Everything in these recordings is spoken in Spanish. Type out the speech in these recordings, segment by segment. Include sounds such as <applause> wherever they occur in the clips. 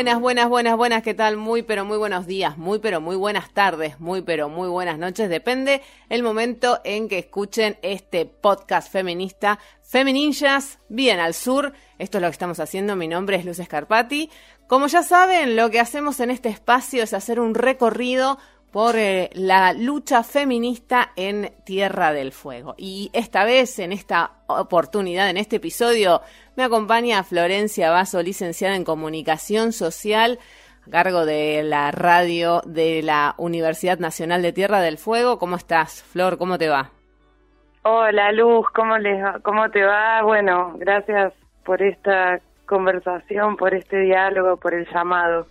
Buenas, buenas, buenas, buenas, ¿qué tal? Muy, pero muy buenos días, muy, pero muy buenas tardes, muy, pero muy buenas noches. Depende el momento en que escuchen este podcast feminista. Femininjas, bien al sur. Esto es lo que estamos haciendo. Mi nombre es Luz Escarpati. Como ya saben, lo que hacemos en este espacio es hacer un recorrido por eh, la lucha feminista en Tierra del Fuego. Y esta vez, en esta oportunidad, en este episodio, me acompaña Florencia Vaso, licenciada en Comunicación Social, a cargo de la radio de la Universidad Nacional de Tierra del Fuego. ¿Cómo estás, Flor? ¿Cómo te va? Hola, Luz, ¿cómo, les ¿cómo te va? Bueno, gracias por esta conversación, por este diálogo, por el llamado.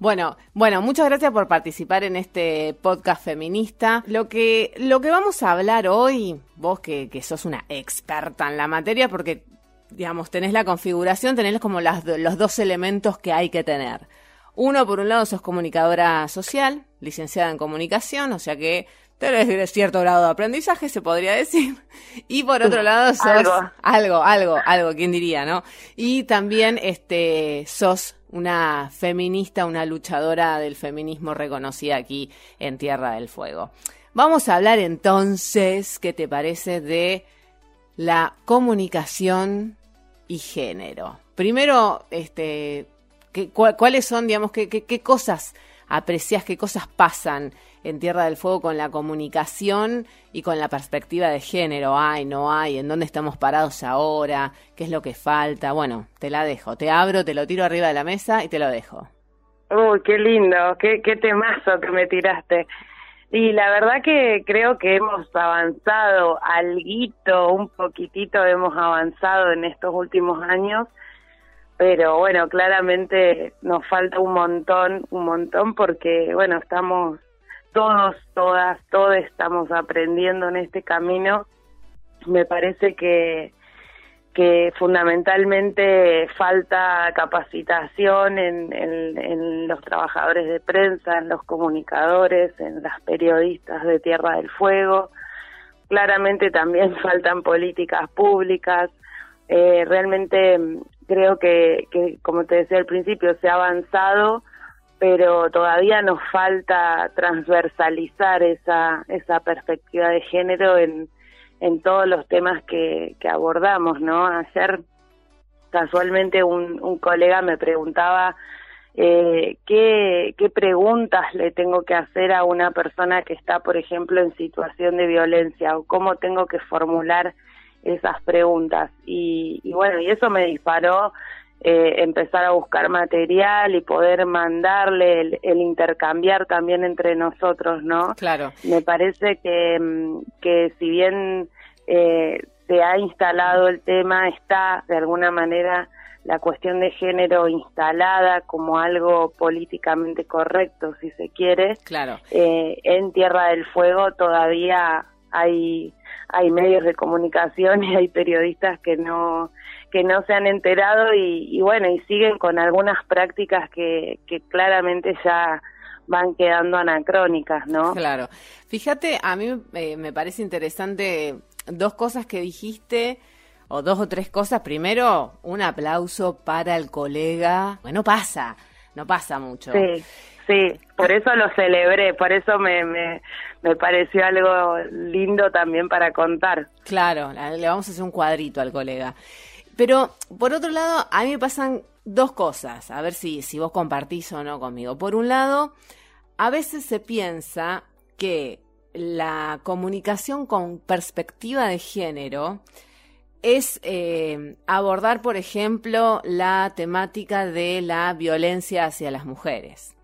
Bueno, bueno, muchas gracias por participar en este podcast feminista. Lo que, lo que vamos a hablar hoy, vos que, que sos una experta en la materia, porque, digamos, tenés la configuración, tenés como las, los dos elementos que hay que tener. Uno, por un lado, sos comunicadora social, licenciada en comunicación, o sea que tenés cierto grado de aprendizaje, se podría decir. Y por otro lado, <laughs> sos Algo. algo, algo, algo, quién diría, ¿no? Y también este sos una feminista, una luchadora del feminismo reconocida aquí en Tierra del Fuego. Vamos a hablar entonces, ¿qué te parece de la comunicación y género? Primero, este, ¿qué- ¿cuáles son, digamos, qué, qué cosas aprecias, qué cosas pasan en Tierra del Fuego con la comunicación y con la perspectiva de género? ¿Hay, no hay? ¿En dónde estamos parados ahora? ¿Qué es lo que falta? Bueno, te la dejo, te abro, te lo tiro arriba de la mesa y te lo dejo. Uy, qué lindo, qué, qué temazo que me tiraste. Y la verdad que creo que hemos avanzado alguito, un poquitito hemos avanzado en estos últimos años, pero bueno, claramente nos falta un montón, un montón porque bueno, estamos todos, todas, todos estamos aprendiendo en este camino. Me parece que que fundamentalmente falta capacitación en, en, los trabajadores de prensa, en los comunicadores, en las periodistas de Tierra del Fuego. Claramente también <laughs> faltan políticas públicas. Eh, realmente creo que, que, como te decía al principio, se ha avanzado, pero todavía nos falta transversalizar esa, esa perspectiva de género en en todos los temas que, abordamos, ¿no? Ayer casualmente un, un colega me preguntaba eh, ¿qué, qué preguntas le tengo que hacer a una persona que está, por ejemplo, en situación de violencia o cómo tengo que formular esas preguntas. Y, y bueno, y eso me disparó eh, empezar a buscar material y poder mandarle el, el, intercambiar también entre nosotros, ¿no? Claro. Me parece que, que si bien eh, se ha instalado el tema, está de alguna manera la cuestión de género instalada como algo políticamente correcto, si se quiere. Claro. Eh, en Tierra del Fuego todavía hay hay medios de comunicación y hay periodistas que no que no se han enterado y, y bueno y siguen con algunas prácticas que, que claramente ya van quedando anacrónicas, ¿no? Claro. Fíjate, a mí eh, me parece interesante dos cosas que dijiste o dos o tres cosas. Primero, un aplauso para el colega. Bueno, pasa, no pasa mucho. Sí, sí, por eso lo celebré, por eso me, me, me pareció algo lindo también para contar. Claro, le vamos a hacer un cuadrito al colega. Pero, por otro lado, a mí me pasan dos cosas, a ver si, si vos compartís o no conmigo. Por un lado, a veces se piensa que la comunicación con perspectiva de género es eh, abordar, por ejemplo, la temática de la violencia hacia las mujeres.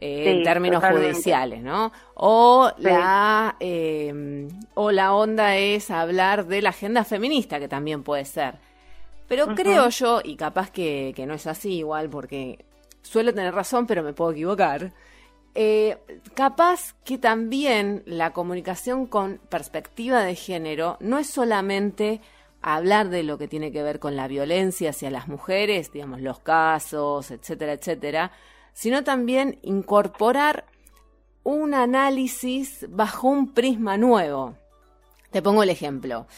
Eh, Sí, en términos totalmente. judiciales, ¿no? O Sí. la eh, o la onda es hablar de la agenda feminista, que también puede ser. Pero creo yo, y capaz que, que no es así igual, porque suelo tener razón, pero me puedo equivocar. eh, capaz que también la comunicación con perspectiva de género no es solamente hablar de lo que tiene que ver con la violencia hacia las mujeres, digamos, los casos, etcétera, etcétera, sino también incorporar un análisis bajo un prisma nuevo. Te pongo el ejemplo.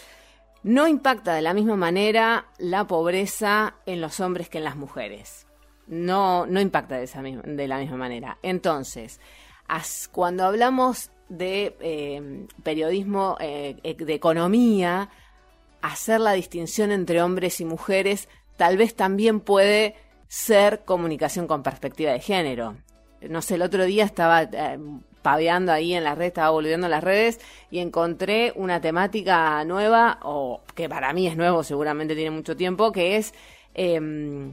No impacta de la misma manera la pobreza en los hombres que en las mujeres. No, no impacta de, esa de la misma manera. Entonces, cuando hablamos de eh, periodismo, eh, de economía, hacer la distinción entre hombres y mujeres tal vez también puede ser comunicación con perspectiva de género. No sé, el otro día estaba eh, paveando ahí en la red, estaba volviendo a las redes y encontré una temática nueva, o que para mí es nuevo, seguramente tiene mucho tiempo, que es, eh,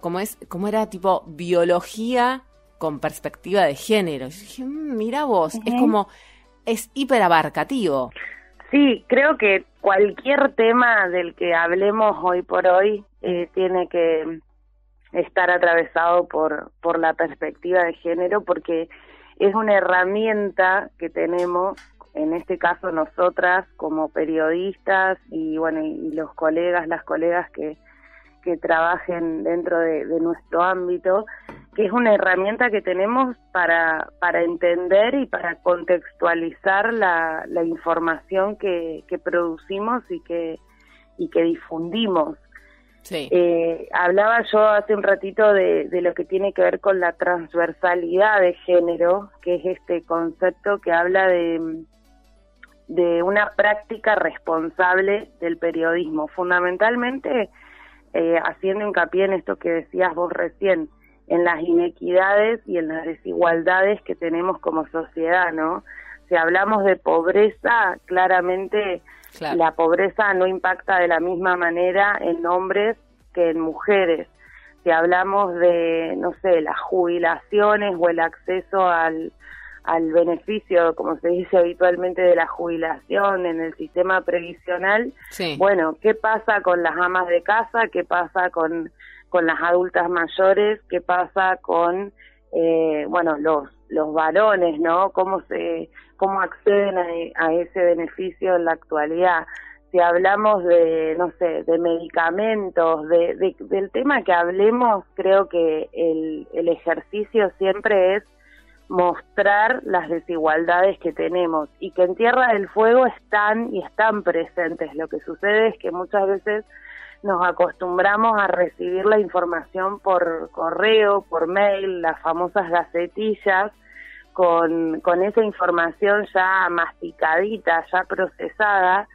¿cómo es? ¿Cómo era? Tipo biología con perspectiva de género. Y dije, mm, mira vos, es como, es hiperabarcativo. Sí, creo que cualquier tema del que hablemos hoy por hoy eh, tiene que estar atravesado por, por la perspectiva de género porque es una herramienta que tenemos, en este caso nosotras como periodistas y bueno, y los colegas, las colegas que, que trabajen dentro de, nuestro ámbito, que es una herramienta que tenemos para, para entender y para contextualizar la, la información que, que producimos y que, y que difundimos. Sí. Eh, hablaba yo hace un ratito de, lo que tiene que ver con la transversalidad de género, que es este concepto que habla de, de una práctica responsable del periodismo. Fundamentalmente eh, haciendo hincapié en esto que decías vos recién, en las inequidades y en las desigualdades que tenemos como sociedad, ¿no? Si hablamos de pobreza, claramente la pobreza no impacta de la misma manera en hombres que en mujeres. Si hablamos de, no sé, las jubilaciones o el acceso al, al beneficio, como se dice habitualmente, de la jubilación en el sistema previsional. Bueno, ¿qué pasa con las amas de casa? ¿Qué pasa con, con las adultas mayores? ¿Qué pasa con, eh, bueno, los, los varones, ¿no? ¿Cómo, se, cómo acceden a, ese beneficio en la actualidad? Si hablamos de, no sé, de medicamentos, de, del tema que hablemos, creo que el ejercicio siempre es mostrar las desigualdades que tenemos y que en Tierra del Fuego están y están presentes. Lo que sucede es que muchas veces nos acostumbramos a recibir la información por correo, por mail, las famosas gacetillas, con, con esa información ya masticadita, ya procesada,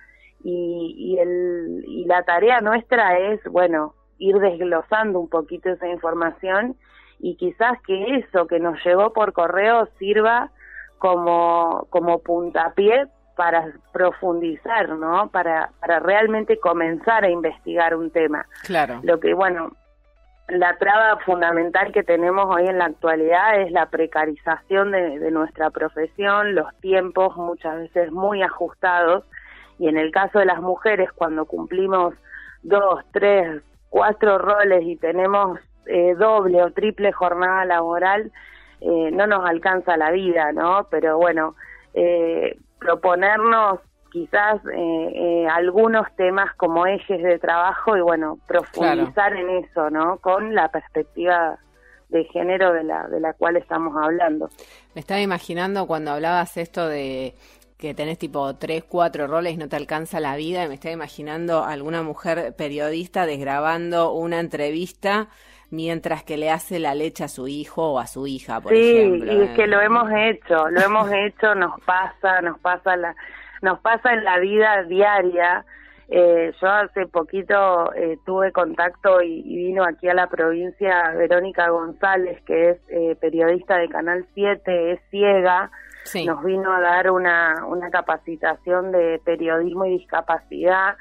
y, y, el, y la tarea nuestra es, bueno, ir desglosando un poquito esa información y quizás que eso que nos llegó por correo sirva como, como puntapié para profundizar, ¿no? Para, para realmente comenzar a investigar un tema. Claro. Lo que, bueno, la traba fundamental que tenemos hoy en la actualidad es la precarización de, nuestra profesión, los tiempos muchas veces muy ajustados y en el caso de las mujeres cuando cumplimos dos, tres, cuatro roles y tenemos eh, doble o triple jornada laboral eh, no nos alcanza la vida, ¿no? Pero bueno, eh, proponernos quizás algunos temas como ejes de trabajo y bueno, profundizar en eso, ¿no? Con la perspectiva de género de la, de la cual estamos hablando. Me estaba imaginando cuando hablabas esto de que tenés tipo tres, cuatro roles y no te alcanza la vida, y me estaba imaginando alguna mujer periodista desgrabando una entrevista mientras que le hace la leche a su hijo o a su hija, por ejemplo. Sí, y es que lo hemos hecho, lo hemos hecho, nos pasa, nos pasa la, nos pasa en la vida diaria. Eh, yo hace poquito eh, tuve contacto y, vino aquí a la provincia Verónica González, que es eh, periodista de Canal 7, es ciega, nos vino a dar una, una capacitación de periodismo y discapacidad.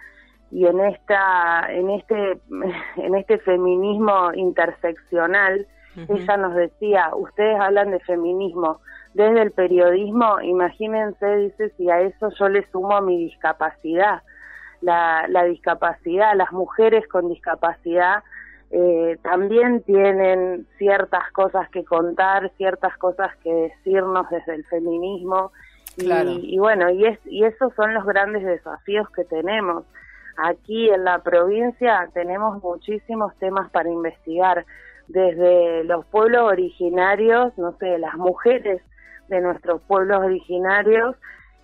Y en esta en este <laughs> en este feminismo interseccional ella nos decía ustedes hablan de feminismo desde el periodismo imagínense dice si a eso yo le sumo mi discapacidad la, la discapacidad las mujeres con discapacidad eh, también tienen ciertas cosas que contar ciertas cosas que decirnos desde el feminismo y, y bueno y es y esos son los grandes desafíos que tenemos Aquí en la provincia tenemos muchísimos temas para investigar. desde los pueblos originarios, no sé, las mujeres de nuestros pueblos originarios,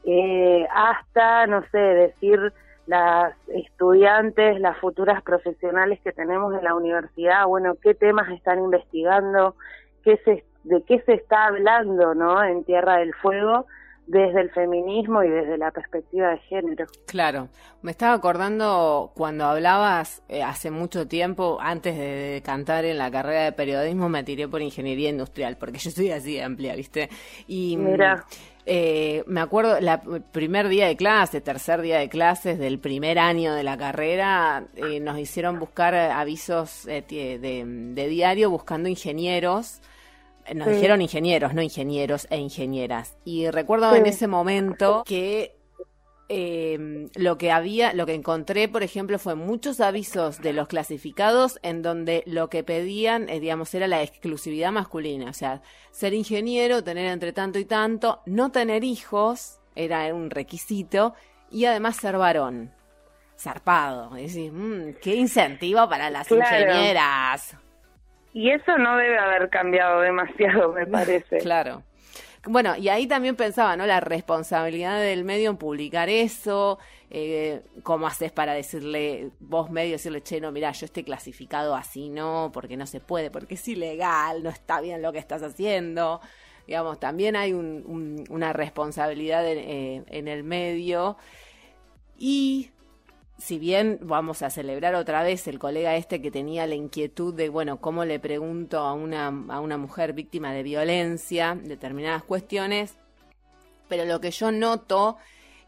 eh, hasta, no sé, decir las estudiantes, las futuras profesionales que tenemos en la universidad, bueno, qué temas están investigando, qué se, de qué se está hablando, ¿no? En Tierra del Fuego desde el feminismo y desde la perspectiva de género. Claro, me estaba acordando cuando hablabas eh, hace mucho tiempo, antes de, cantar en la carrera de periodismo, me tiré por ingeniería industrial, porque yo soy así amplia, ¿viste? Y mm, Mira. Eh, me acuerdo, el primer día de clase, tercer día de clases del primer año de la carrera, eh, nos hicieron buscar avisos de, de diario buscando ingenieros nos dijeron ingenieros, no ingenieros e ingenieras. Y recuerdo en ese momento que eh, lo que había, lo que encontré, por ejemplo, fue muchos avisos de los clasificados en donde lo que pedían, eh, digamos, era la exclusividad masculina. O sea, ser ingeniero, tener entre tanto y tanto, no tener hijos, era un requisito, y además ser varón. Zarpado. Es decir, mmm, qué incentivo para las ingenieras. Y eso no debe haber cambiado demasiado, me <laughs> parece. claro. Bueno, y ahí también pensaba, ¿no? La responsabilidad del medio en publicar eso, eh, cómo haces para decirle, vos medio, decirle, che, no, mira, yo estoy clasificado así, no, porque no se puede, porque es ilegal, no está bien lo que estás haciendo. Digamos, también hay una responsabilidad eh, en el medio. Y si bien vamos a celebrar otra vez el colega este que tenía la inquietud de, bueno, cómo le pregunto a una, a una mujer víctima de violencia determinadas cuestiones, pero lo que yo noto,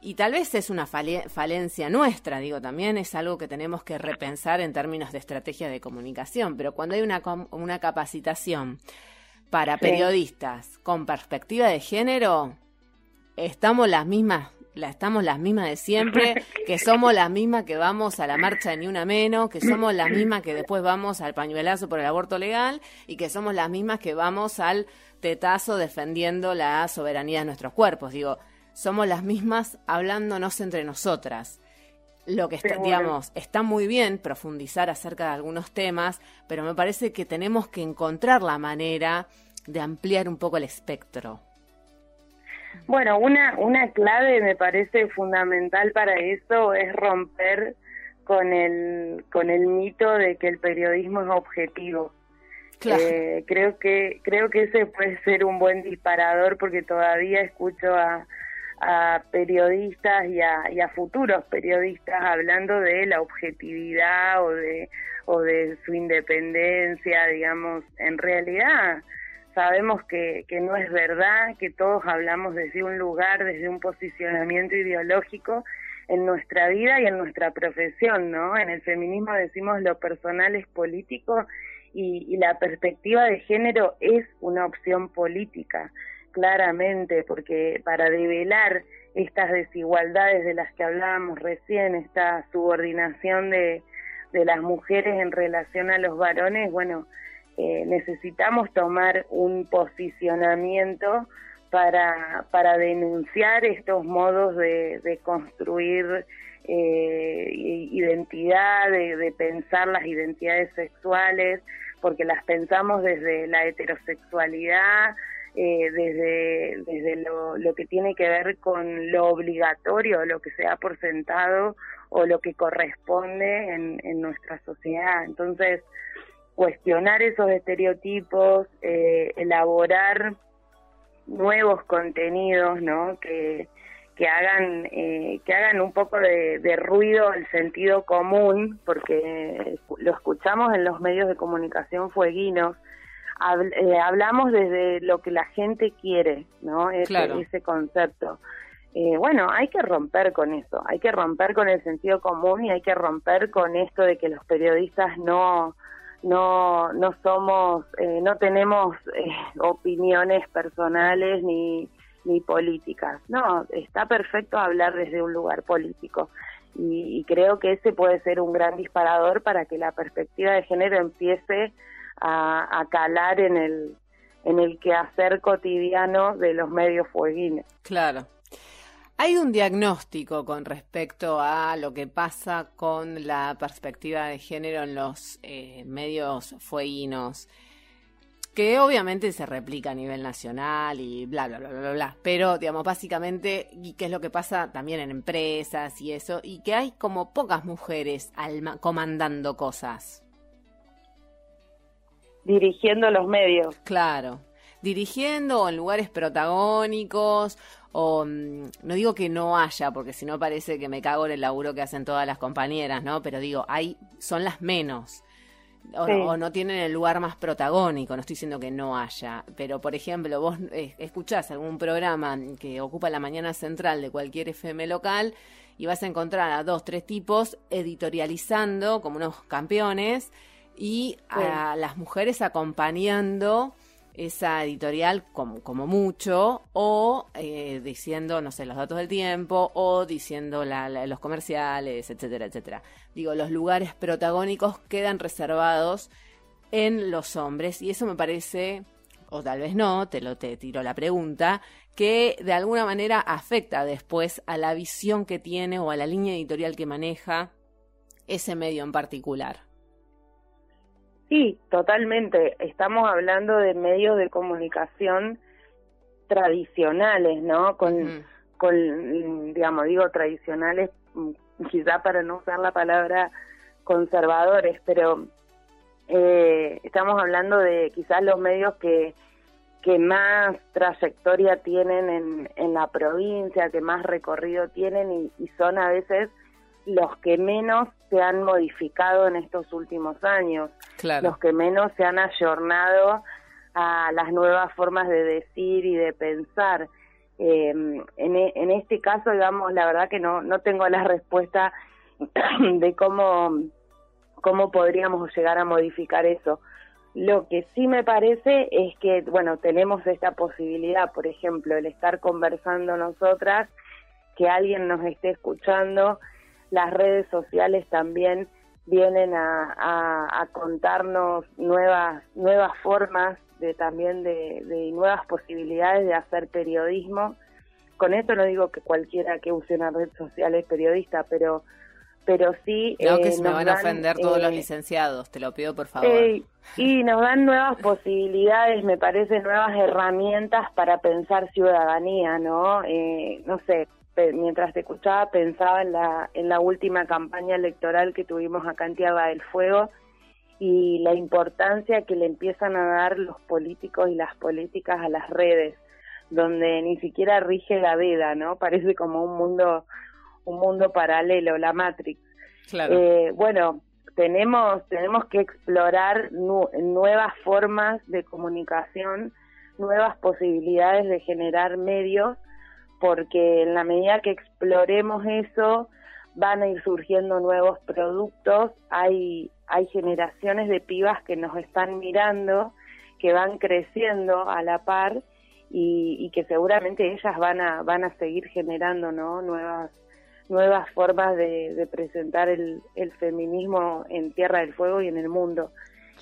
y tal vez es una falencia nuestra, digo, también es algo que tenemos que repensar en términos de estrategia de comunicación, pero cuando hay una, una capacitación para periodistas con perspectiva de género, estamos las mismas la estamos las mismas de siempre, <laughs> que somos las mismas que vamos a la marcha de Ni Una Menos, que somos las mismas que después vamos al pañuelazo por el aborto legal y que somos las mismas que vamos al tetazo defendiendo la soberanía de nuestros cuerpos. Digo, somos las mismas hablándonos entre nosotras. Lo que está, digamos, está muy bien profundizar acerca de algunos temas, pero me parece que tenemos que encontrar la manera de ampliar un poco el espectro. Bueno, una, una clave me parece fundamental para eso es romper con el, con el mito de que el periodismo es objetivo. Eh, creo que creo que ese puede ser un buen disparador porque todavía escucho a, a periodistas y a, y a futuros periodistas hablando de la objetividad o de o de su independencia, digamos, en realidad sabemos que, que no es verdad, que todos hablamos desde un lugar, desde un posicionamiento ideológico en nuestra vida y en nuestra profesión, ¿no? En el feminismo decimos lo personal es político y, y la perspectiva de género es una opción política, claramente, porque para develar estas desigualdades de las que hablábamos recién, esta subordinación de, de las mujeres en relación a los varones, bueno, eh, necesitamos tomar un posicionamiento para, para denunciar estos modos de, construir eh, identidad, de, pensar las identidades sexuales, porque las pensamos desde la heterosexualidad, eh, desde, desde lo, lo, que tiene que ver con lo obligatorio, lo que se ha por sentado o lo que corresponde en, en nuestra sociedad. Entonces, cuestionar esos estereotipos, eh, elaborar nuevos contenidos, ¿no? Que, que hagan eh, que hagan un poco de, ruido al sentido común, porque lo escuchamos en los medios de comunicación fueguinos. Eh, hablamos desde lo que la gente quiere, ¿no? Ese, ese concepto. bueno, hay que romper con eso, hay que romper con el sentido común y hay que romper con esto de que los periodistas no no no somos eh, no tenemos eh, opiniones personales ni ni políticas. No está perfecto hablar desde un lugar político. Y, creo que ese puede ser un gran disparador para que la perspectiva de género empiece a, a calar en el en el quehacer cotidiano de los medios fueguines. Claro Hay un diagnóstico con respecto a lo que pasa con la perspectiva de género en los eh, medios fueguinos, que obviamente se replica a nivel nacional y bla, bla, bla, bla, bla. Pero, digamos, básicamente, y qué es lo que pasa también en empresas y eso, y que hay como pocas mujeres comandando cosas. Dirigiendo los medios. Claro dirigiendo o en lugares protagónicos o mm, no digo que no haya, porque si no parece que me cago en el laburo que hacen todas las compañeras, ¿no? Pero digo, hay, son las menos. O, no tienen el lugar más protagónico, no estoy diciendo que no haya, pero por ejemplo, vos eh, escuchás algún programa que ocupa la mañana central de cualquier FM local y vas a encontrar a dos, tres tipos editorializando como unos campeones y a las mujeres acompañando esa editorial como, como mucho, o eh, diciendo, no sé, los datos del tiempo, o diciendo los comerciales, etcétera, etcétera. Digo, los lugares protagónicos quedan reservados en los hombres, y eso me parece, o tal vez no, te lo te tiro la pregunta, que de alguna manera afecta después a la visión que tiene o a la línea editorial que maneja ese medio en particular. Sí, totalmente. Estamos hablando de medios de comunicación tradicionales, ¿no? Con, con digamos, digo tradicionales, mm, quizá para no usar la palabra conservadores, pero eh, estamos hablando de quizás los medios que, que más trayectoria tienen en, en la provincia, que más recorrido tienen y, y son a veces los que menos se han modificado en estos últimos años, los que menos se han ayornado a las nuevas formas de decir y de pensar. Em, en, e, en, este caso, digamos, la verdad que no, no tengo la respuesta <clears throat> de cómo, cómo podríamos llegar a modificar eso. Lo que sí me parece es que, bueno, tenemos esta posibilidad, por ejemplo, el estar conversando nosotras, que alguien nos esté escuchando, las redes sociales también vienen a, contarnos nuevas nuevas formas de también de, nuevas posibilidades de hacer periodismo. Con esto no digo que cualquiera que use una red social es periodista pero pero sí creo que eh, se me van a ofender todos los eh, licenciados te lo pido por favor. Eh, y nos dan nuevas posibilidades me parece nuevas herramientas para pensar ciudadanía no no sé mientras te escuchaba pensaba en la, en la última campaña electoral que tuvimos acá en Tierra del Fuego y la importancia que le empiezan a dar los políticos y las políticas a las redes, donde ni siquiera rige la veda, ¿no? Parece como un mundo, un mundo paralelo, la Matrix. Eh, bueno, tenemos, tenemos que explorar nuevas formas de comunicación, nuevas posibilidades de generar medios porque en la medida que exploremos eso van a ir surgiendo nuevos productos, hay, hay generaciones de pibas que nos están mirando, que van creciendo a la par y, que seguramente ellas van a, van a seguir generando ¿no? nuevas, nuevas formas de, presentar el, el, feminismo en Tierra del Fuego y en el mundo.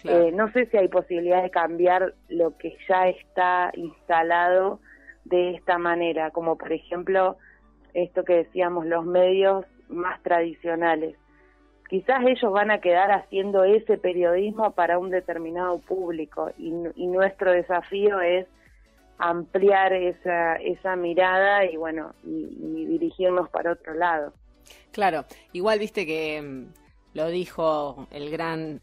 Eh, no sé si hay posibilidad de cambiar lo que ya está instalado de esta manera, como por ejemplo esto que decíamos, los medios más tradicionales. Quizás ellos van a quedar haciendo ese periodismo para un determinado público y, nuestro desafío es ampliar esa, esa mirada y bueno, y, dirigirnos para otro lado. Claro, igual viste que mm, lo dijo el gran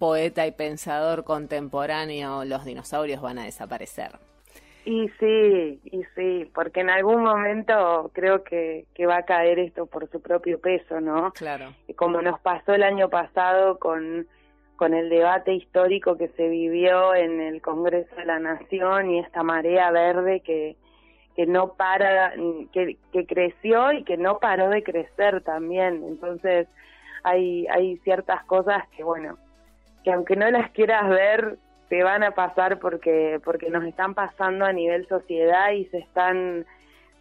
poeta y pensador contemporáneo, los dinosaurios van a desaparecer. Y sí, y sí, porque en algún momento creo que, que va a caer esto por su propio peso, ¿no? Claro. Como nos pasó el año pasado con, con el debate histórico que se vivió en el Congreso de la Nación y esta marea verde que, que no para, que, que creció y que no paró de crecer también. Entonces, hay, hay ciertas cosas que, bueno, que aunque no las quieras ver, te van a pasar porque porque nos están pasando a nivel sociedad y se están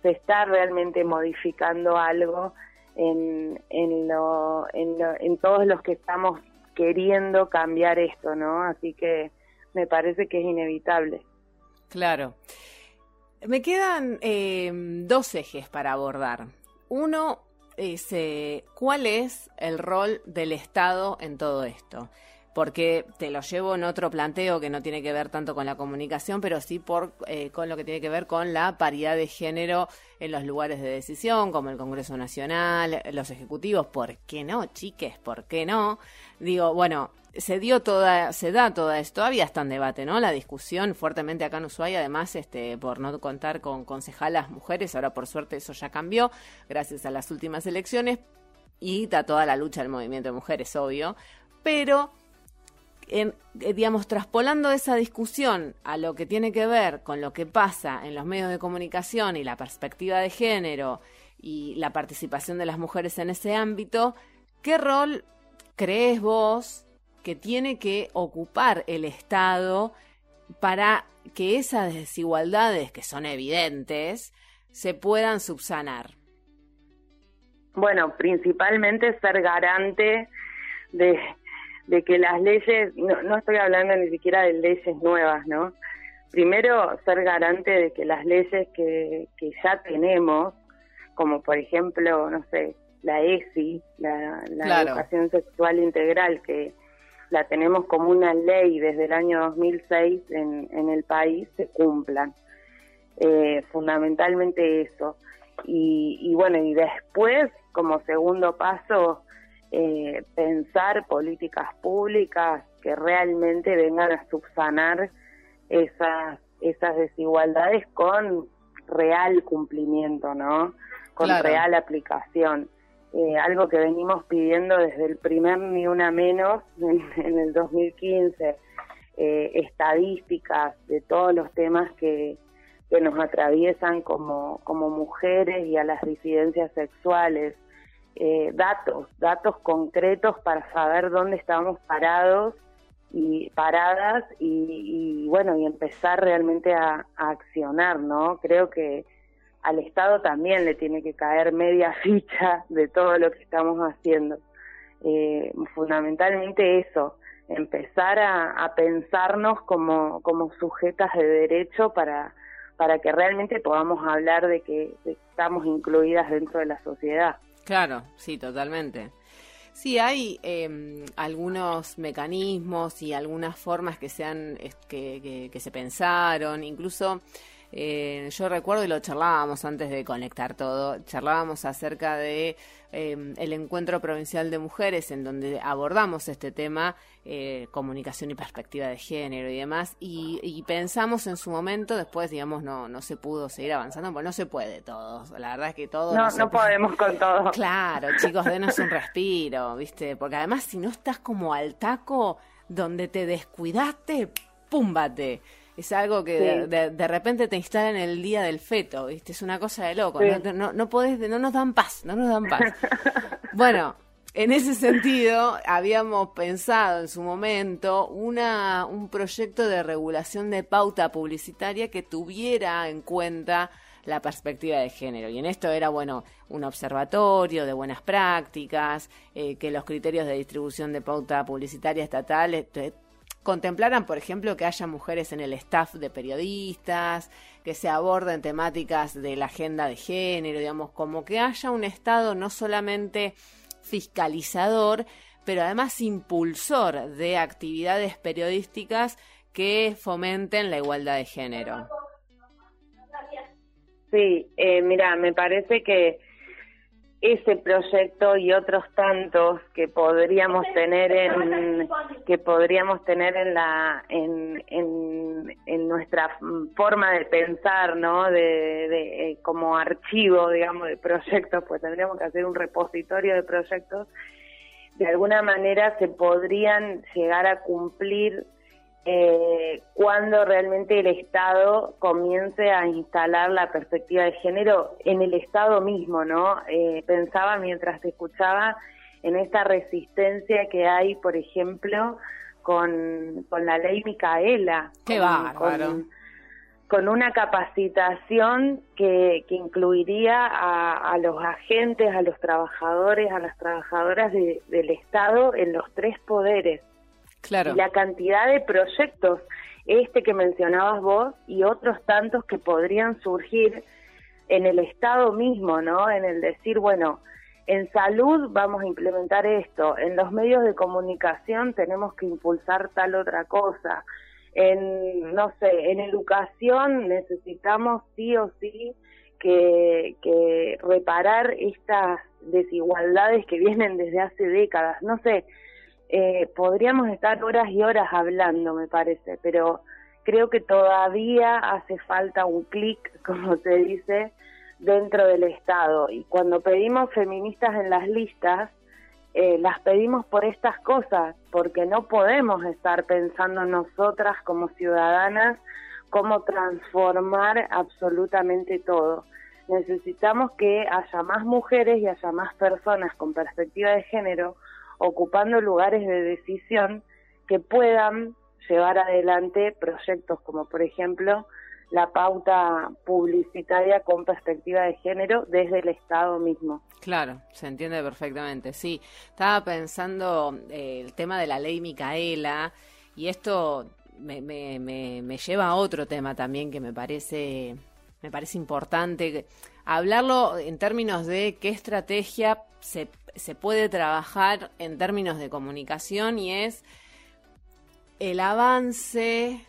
se está realmente modificando algo en en lo, en, en todos los que estamos queriendo cambiar esto, ¿no? Así que me parece que es inevitable. Claro. Me quedan eh, dos ejes para abordar. Uno es eh, cuál es el rol del Estado en todo esto porque te lo llevo en otro planteo que no tiene que ver tanto con la comunicación, pero sí por, eh, con lo que tiene que ver con la paridad de género en los lugares de decisión, como el Congreso Nacional, los ejecutivos, ¿por qué no, chiques? ¿Por qué no? Digo, bueno, se dio toda, se da toda esto, todavía está en debate, ¿no? La discusión fuertemente acá en Ushuaia, además, este, por no contar con concejalas mujeres, ahora por suerte eso ya cambió, gracias a las últimas elecciones, y está toda la lucha del movimiento de mujeres, obvio, pero en, eh, digamos, traspolando esa discusión a lo que tiene que ver con lo que pasa en los medios de comunicación y la perspectiva de género y la participación de las mujeres en ese ámbito, ¿qué rol crees vos que tiene que ocupar el Estado para que esas desigualdades que son evidentes se puedan subsanar? Bueno, principalmente ser garante de, de que las leyes, no, no estoy hablando ni siquiera de leyes nuevas, ¿no? Primero, ser garante de que las leyes que, que ya tenemos, como por ejemplo, no sé, la ESI, la, educación sexual integral, que la tenemos como una ley desde el año 2006 en, en el país, se cumplan. Eh, fundamentalmente eso. Y, y bueno, y después, como segundo paso, eh, pensar políticas públicas que realmente vengan a subsanar esas, esas desigualdades con real cumplimiento, ¿no? Con real aplicación. Eh, algo que venimos pidiendo desde el primer Ni Una Menos <laughs> en, el 2015, eh, estadísticas de todos los temas que, que nos atraviesan como, como mujeres y a las disidencias sexuales, eh, datos, datos concretos para saber dónde estamos parados y paradas y, bueno, y empezar realmente a, accionar, ¿no? Creo que al Estado también le tiene que caer media <laughs> ficha de todo lo que estamos haciendo. Eh, fundamentalmente eso, empezar a, pensarnos como, como sujetas de derecho para, para que realmente podamos hablar de que estamos incluidas dentro de la sociedad. Claro, sí, totalmente. Sí, hay em, algunos mecanismos y algunas formas que se, que, que, se pensaron, incluso eh, yo recuerdo y lo charlábamos antes de conectar todo, charlábamos acerca de Em, el encuentro provincial de mujeres en donde abordamos este tema, eh, comunicación y perspectiva de género y demás, y, pensamos en su momento, después, digamos, no, no se pudo seguir avanzando, pues no se puede todo, la verdad es que todo... No, no, podemos con todo. Claro, chicos, <laughs> denos un respiro, ¿viste? Porque además si no estás como al taco donde te descuidaste, púmbate es algo que de, repente te instala en el día del feto, ¿viste? Es una cosa de loco. No, no, podés, no nos dan paz, no nos dan paz. <laughs> bueno, en ese sentido, habíamos pensado en su momento una, un proyecto de regulación de pauta publicitaria que tuviera en cuenta la perspectiva de género. Y en esto era, bueno, un observatorio de buenas prácticas, eh, que los criterios de distribución de pauta publicitaria estatal este, contemplaran, por ejemplo, que haya mujeres en el staff de periodistas, que se aborden temáticas de la agenda de género, digamos, como que haya un Estado no solamente fiscalizador, pero además impulsor de actividades periodísticas que fomenten la igualdad de género. Sí, eh, mira, me parece que ese proyecto y otros tantos que podríamos tener en que podríamos tener en la en, en, nuestra forma de pensar no de, de, eh, como archivo digamos de proyectos pues tendríamos que hacer un repositorio de proyectos. De alguna manera se podrían llegar a cumplir eh, cuando realmente el Estado comience a instalar la perspectiva de género en el Estado mismo, ¿no? Eh, pensaba mientras te escuchaba en esta resistencia que hay, por ejemplo, con, con la ley Micaela. ¡Qué con, Con, una capacitación que, que incluiría a, a, los agentes, a los trabajadores, a las trabajadoras del Estado en los tres poderes Claro. Y la cantidad de proyectos, este que mencionabas vos y otros tantos que podrían surgir en el Estado mismo, ¿no? En el decir, bueno, en salud vamos a implementar esto, en los medios de comunicación tenemos que impulsar tal otra cosa, en, no sé, en educación necesitamos sí o sí que, que reparar estas desigualdades que vienen desde hace décadas, no sé, eh, podríamos estar horas y horas hablando, me parece, pero creo que todavía hace falta un clic, <laughs> como se dice, dentro del Estado. Y cuando pedimos feministas en las listas, eh, las pedimos por estas cosas, porque no podemos estar pensando nosotras como ciudadanas cómo transformar absolutamente todo. Necesitamos que haya más mujeres y haya más personas con perspectiva de género ocupando lugares de decisión que puedan llevar adelante proyectos como por ejemplo la pauta publicitaria con perspectiva de género desde el Estado mismo. Claro, se entiende perfectamente. Sí, estaba pensando eh, el tema de la ley Micaela y esto me, me, me, me, lleva a otro tema también que me parece me parece importante hablarlo en términos de qué estrategia se puede trabajar en términos de comunicación y es el avance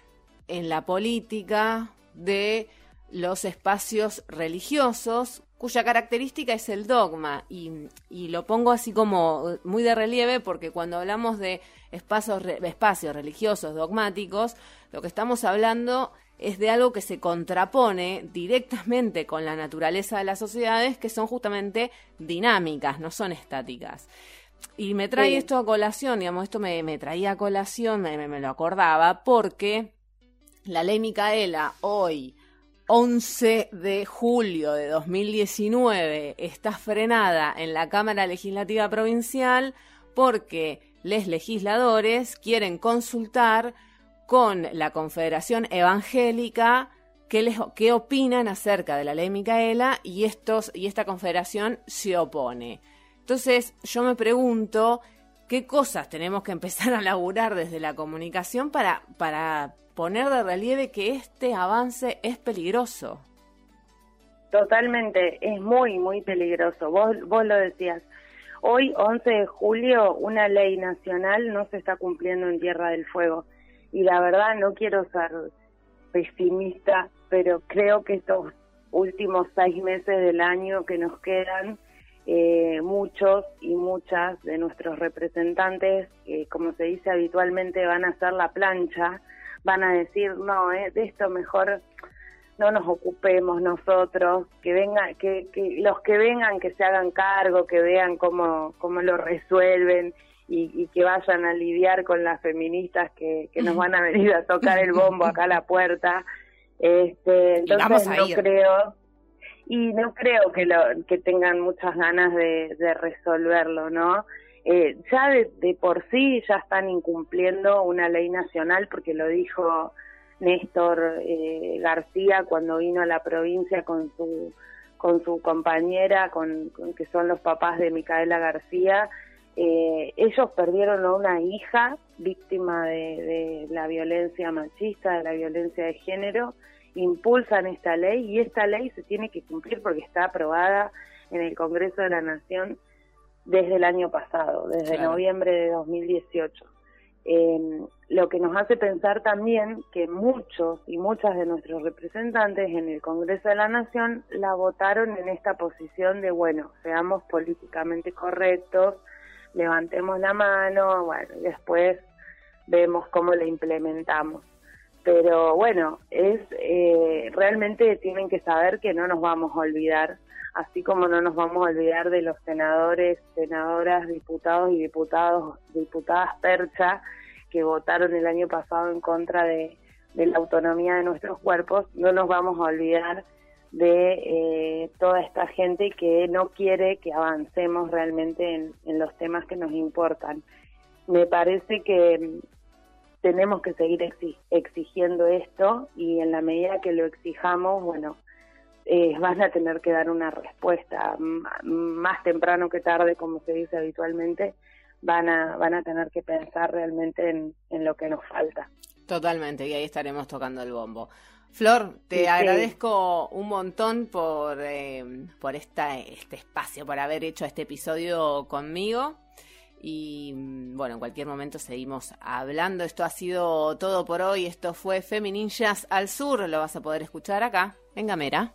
en la política de los espacios religiosos cuya característica es el dogma y, y, lo pongo así como muy de relieve porque cuando hablamos de espacios, espacios religiosos dogmáticos lo que estamos hablando es de algo que se contrapone directamente con la naturaleza de las sociedades, que son justamente dinámicas, no son estáticas. Y me trae esto a colación, digamos, esto me, me traía a colación, me, me, lo acordaba, porque la ley Micaela hoy, 11 de julio de 2019, está frenada en la Cámara Legislativa Provincial porque los legisladores quieren consultar con la Confederación Evangélica qué, les, qué opinan acerca de la ley Micaela y, estos, y esta confederación se opone. Entonces yo me pregunto qué cosas tenemos que empezar a laburar desde la comunicación para, para poner de relieve que este avance es peligroso. Totalmente, es muy, muy peligroso. Vos, vos lo decías. Hoy, 11 de julio, una ley nacional no se está cumpliendo en Tierra del Fuego y la verdad no quiero ser pesimista, pero creo que estos últimos seis meses del año que nos quedan, eh, muchos y muchas de nuestros representantes, eh, como se dice habitualmente, van a hacer la plancha, van a decir, no, eh, de esto mejor no nos ocupemos nosotros, que vengan, que, que los que vengan que se hagan cargo, que vean cómo, cómo lo resuelven y, que vayan a lidiar con las feministas que, que nos van a venir a tocar el bombo acá a la puerta. Este, entonces no creo y no creo que lo que tengan muchas ganas de, de resolverlo, ¿no? Eh, ya de, de, por sí ya están incumpliendo una ley nacional porque lo dijo Néstor eh, García cuando vino a la provincia con su con su compañera, con, con que son los papás de Micaela García, eh, ellos perdieron a una hija víctima de, la violencia machista, de la violencia de género, impulsan esta ley y esta ley se tiene que cumplir porque está aprobada en el Congreso de la Nación desde el año pasado, desde noviembre de 2018. Eh, lo que nos hace pensar también que muchos y muchas de nuestros representantes en el Congreso de la Nación la votaron en esta posición de, bueno, seamos políticamente correctos, levantemos la mano, bueno, y después vemos cómo la implementamos. Pero bueno, es eh, realmente tienen que saber que no nos vamos a olvidar, así como no nos vamos a olvidar de los senadores, senadoras, diputados y diputados, diputadas percha que votaron el año pasado en contra de, la autonomía de nuestros cuerpos, no nos vamos a olvidar de eh, toda esta gente que no quiere que avancemos realmente en, en, los temas que nos importan. Me parece que mm, tenemos que seguir exigiendo esto y en la medida que lo exijamos, bueno, eh, van a tener que dar una respuesta más temprano que tarde, como se dice habitualmente, van a, van a tener que pensar realmente en, en lo que nos falta. Totalmente, y ahí estaremos tocando el bombo. Flor, te agradezco un montón por, eh, por esta, este espacio, por haber hecho este episodio conmigo. Y mm, bueno, en cualquier momento seguimos hablando. Esto ha sido todo por hoy. Esto fue Femininjas al Sur. Lo vas a poder escuchar acá, en Gamera.